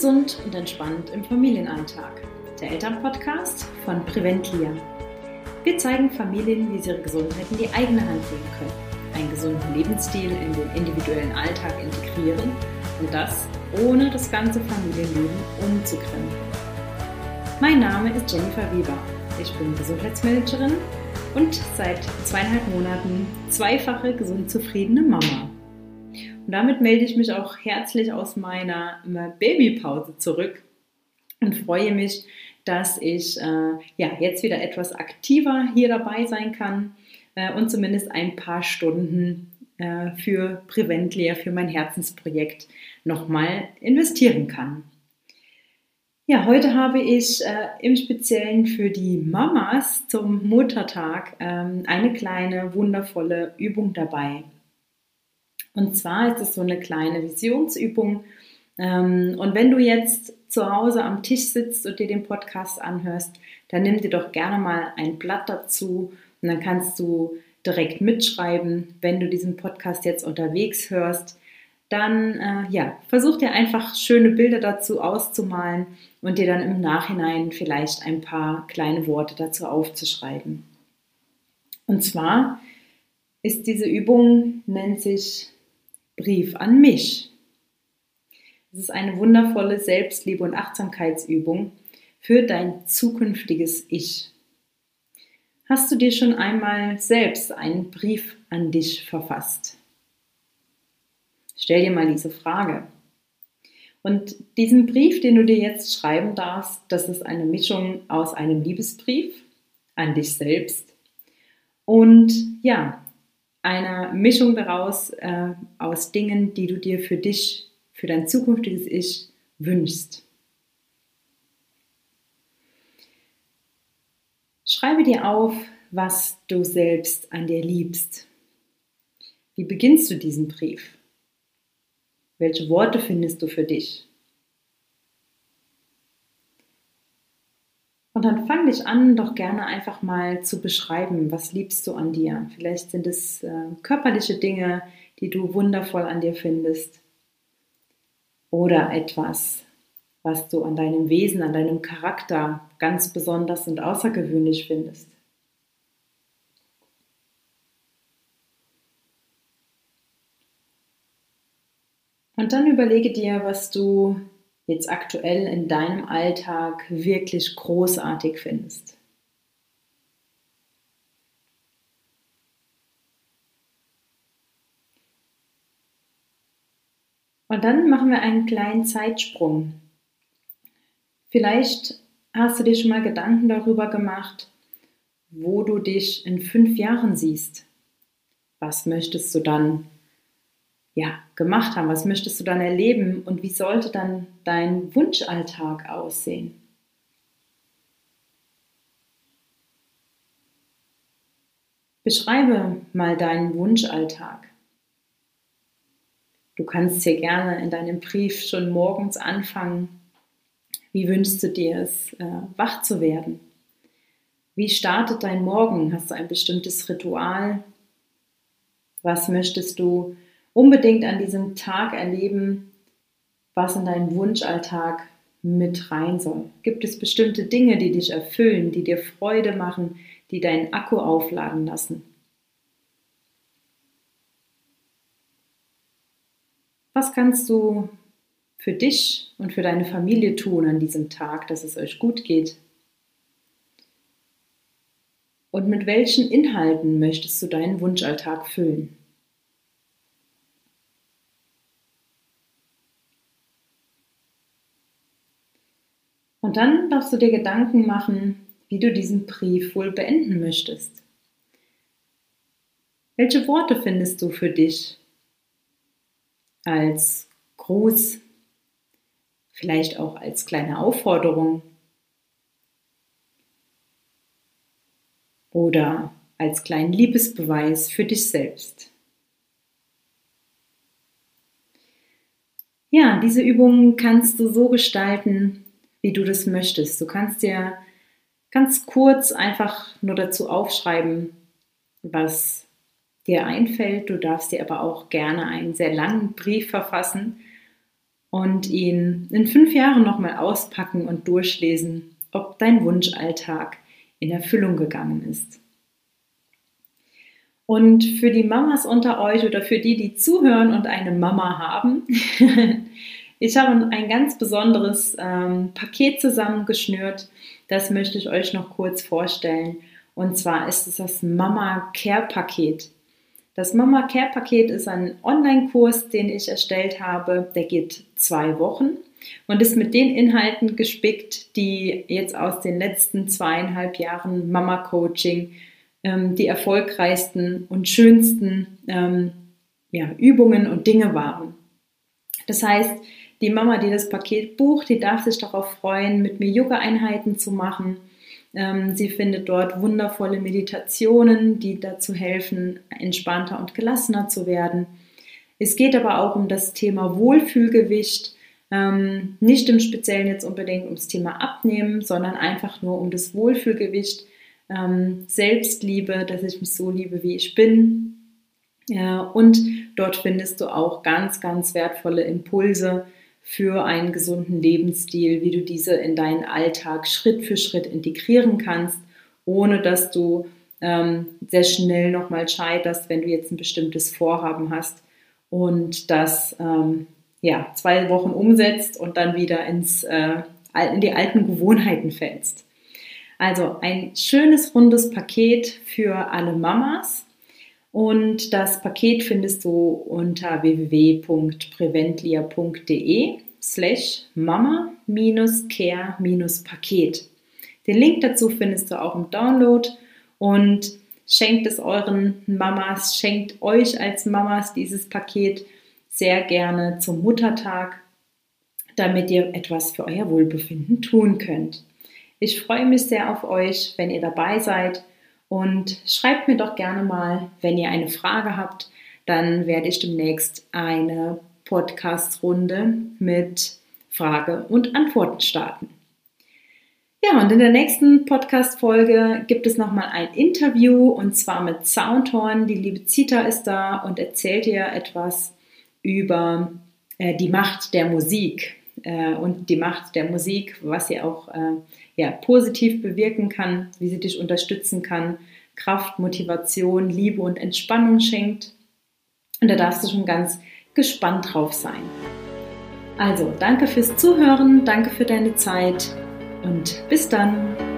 Gesund und entspannt im Familienalltag. Der Elternpodcast von Preventlia. Wir zeigen Familien, wie sie ihre Gesundheit in die eigene Hand nehmen können, einen gesunden Lebensstil in den individuellen Alltag integrieren und das ohne das ganze Familienleben umzukrempeln. Mein Name ist Jennifer Weber. Ich bin Gesundheitsmanagerin und seit zweieinhalb Monaten zweifache gesund zufriedene Mama. Und damit melde ich mich auch herzlich aus meiner Babypause zurück und freue mich, dass ich äh, ja, jetzt wieder etwas aktiver hier dabei sein kann äh, und zumindest ein paar Stunden äh, für Preventlia, für mein Herzensprojekt nochmal investieren kann. Ja, heute habe ich äh, im Speziellen für die Mamas zum Muttertag ähm, eine kleine wundervolle Übung dabei. Und zwar ist es so eine kleine Visionsübung. Ähm, und wenn du jetzt zu Hause am Tisch sitzt und dir den Podcast anhörst, dann nimm dir doch gerne mal ein Blatt dazu und dann kannst du direkt mitschreiben, wenn du diesen Podcast jetzt unterwegs hörst. Dann äh, ja, versuch dir einfach schöne Bilder dazu auszumalen und dir dann im Nachhinein vielleicht ein paar kleine Worte dazu aufzuschreiben. Und zwar ist diese Übung, nennt sich Brief an mich. Es ist eine wundervolle Selbstliebe- und Achtsamkeitsübung für dein zukünftiges Ich. Hast du dir schon einmal selbst einen Brief an dich verfasst? Stell dir mal diese Frage. Und diesen Brief, den du dir jetzt schreiben darfst, das ist eine Mischung aus einem Liebesbrief an dich selbst und ja, einer Mischung daraus äh, aus Dingen, die du dir für dich, für dein zukünftiges Ich wünschst. Schreibe dir auf, was du selbst an dir liebst. Wie beginnst du diesen Brief? Welche Worte findest du für dich? Und dann fang dich an, doch gerne einfach mal zu beschreiben, was liebst du an dir. Vielleicht sind es äh, körperliche Dinge, die du wundervoll an dir findest. Oder etwas, was du an deinem Wesen, an deinem Charakter ganz besonders und außergewöhnlich findest. Und dann überlege dir, was du jetzt aktuell in deinem Alltag wirklich großartig findest. Und dann machen wir einen kleinen Zeitsprung. Vielleicht hast du dir schon mal Gedanken darüber gemacht, wo du dich in fünf Jahren siehst. Was möchtest du dann ja, gemacht haben? Was möchtest du dann erleben und wie sollte dann dein Wunschalltag aussehen? Beschreibe mal deinen Wunschalltag. Du kannst hier gerne in deinem Brief schon morgens anfangen. Wie wünschst du dir es, äh, wach zu werden? Wie startet dein Morgen? Hast du ein bestimmtes Ritual? Was möchtest du unbedingt an diesem Tag erleben, was in deinen Wunschalltag mit rein soll. Gibt es bestimmte Dinge, die dich erfüllen, die dir Freude machen, die deinen Akku aufladen lassen? Was kannst du für dich und für deine Familie tun an diesem Tag, dass es euch gut geht? Und mit welchen Inhalten möchtest du deinen Wunschalltag füllen? Und dann darfst du dir Gedanken machen, wie du diesen Brief wohl beenden möchtest. Welche Worte findest du für dich als Gruß, vielleicht auch als kleine Aufforderung oder als kleinen Liebesbeweis für dich selbst? Ja, diese Übung kannst du so gestalten, wie du das möchtest. Du kannst dir ganz kurz einfach nur dazu aufschreiben, was dir einfällt. Du darfst dir aber auch gerne einen sehr langen Brief verfassen und ihn in fünf Jahren nochmal auspacken und durchlesen, ob dein Wunschalltag in Erfüllung gegangen ist. Und für die Mamas unter euch oder für die, die zuhören und eine Mama haben, ich habe ein ganz besonderes ähm, Paket zusammengeschnürt. Das möchte ich euch noch kurz vorstellen. Und zwar ist es das Mama Care Paket. Das Mama Care Paket ist ein Online-Kurs, den ich erstellt habe. Der geht zwei Wochen und ist mit den Inhalten gespickt, die jetzt aus den letzten zweieinhalb Jahren Mama Coaching ähm, die erfolgreichsten und schönsten ähm, ja, Übungen und Dinge waren. Das heißt, die Mama, die das Paket bucht, die darf sich darauf freuen, mit mir Yoga-Einheiten zu machen ähm, sie findet dort wundervolle Meditationen, die dazu helfen, entspannter und gelassener zu werden. Es geht aber auch um das Thema Wohlfühlgewicht, ähm, nicht im Speziellen jetzt unbedingt ums Thema Abnehmen, sondern einfach nur um das Wohlfühlgewicht, ähm, Selbstliebe, dass ich mich so liebe, wie ich bin. und dort findest du auch ganz, ganz wertvolle Impulse, für einen gesunden Lebensstil, wie du diese in deinen Alltag Schritt für Schritt integrieren kannst, ohne dass du ähm, sehr schnell nochmal scheiterst, wenn du jetzt ein bestimmtes Vorhaben hast und das ähm, ja, zwei Wochen umsetzt und dann wieder ins, äh, in die alten Gewohnheiten fällst. Also ein schönes rundes Paket für alle Mamas. Und das Paket findest du unter www.preventlia.de slash mama-care-paket. Den Link dazu findest du auch im Download und schenkt es euren Mamas, schenkt euch als Mamas dieses Paket sehr gerne zum Muttertag, damit ihr etwas für euer Wohlbefinden tun könnt. Ich freue mich sehr auf euch, wenn ihr dabei seid und schreibt mir doch gerne mal, wenn ihr eine Frage habt, dann werde ich demnächst eine Podcast-Runde mit Frage und Antworten starten. Ja, und in der nächsten Podcast-Folge gibt es nochmal ein Interview und zwar mit Soundhorn. Die liebe Zita ist da und erzählt dir etwas über äh, die Macht der Musik äh, und die Macht der Musik, was sie auch äh, ja, positiv bewirken kann, wie sie dich unterstützen kann, Kraft, Motivation, Liebe und Entspannung schenkt. Und da darfst du schon ganz gespannt drauf sein. Also, danke fürs Zuhören, danke für deine Zeit und bis dann.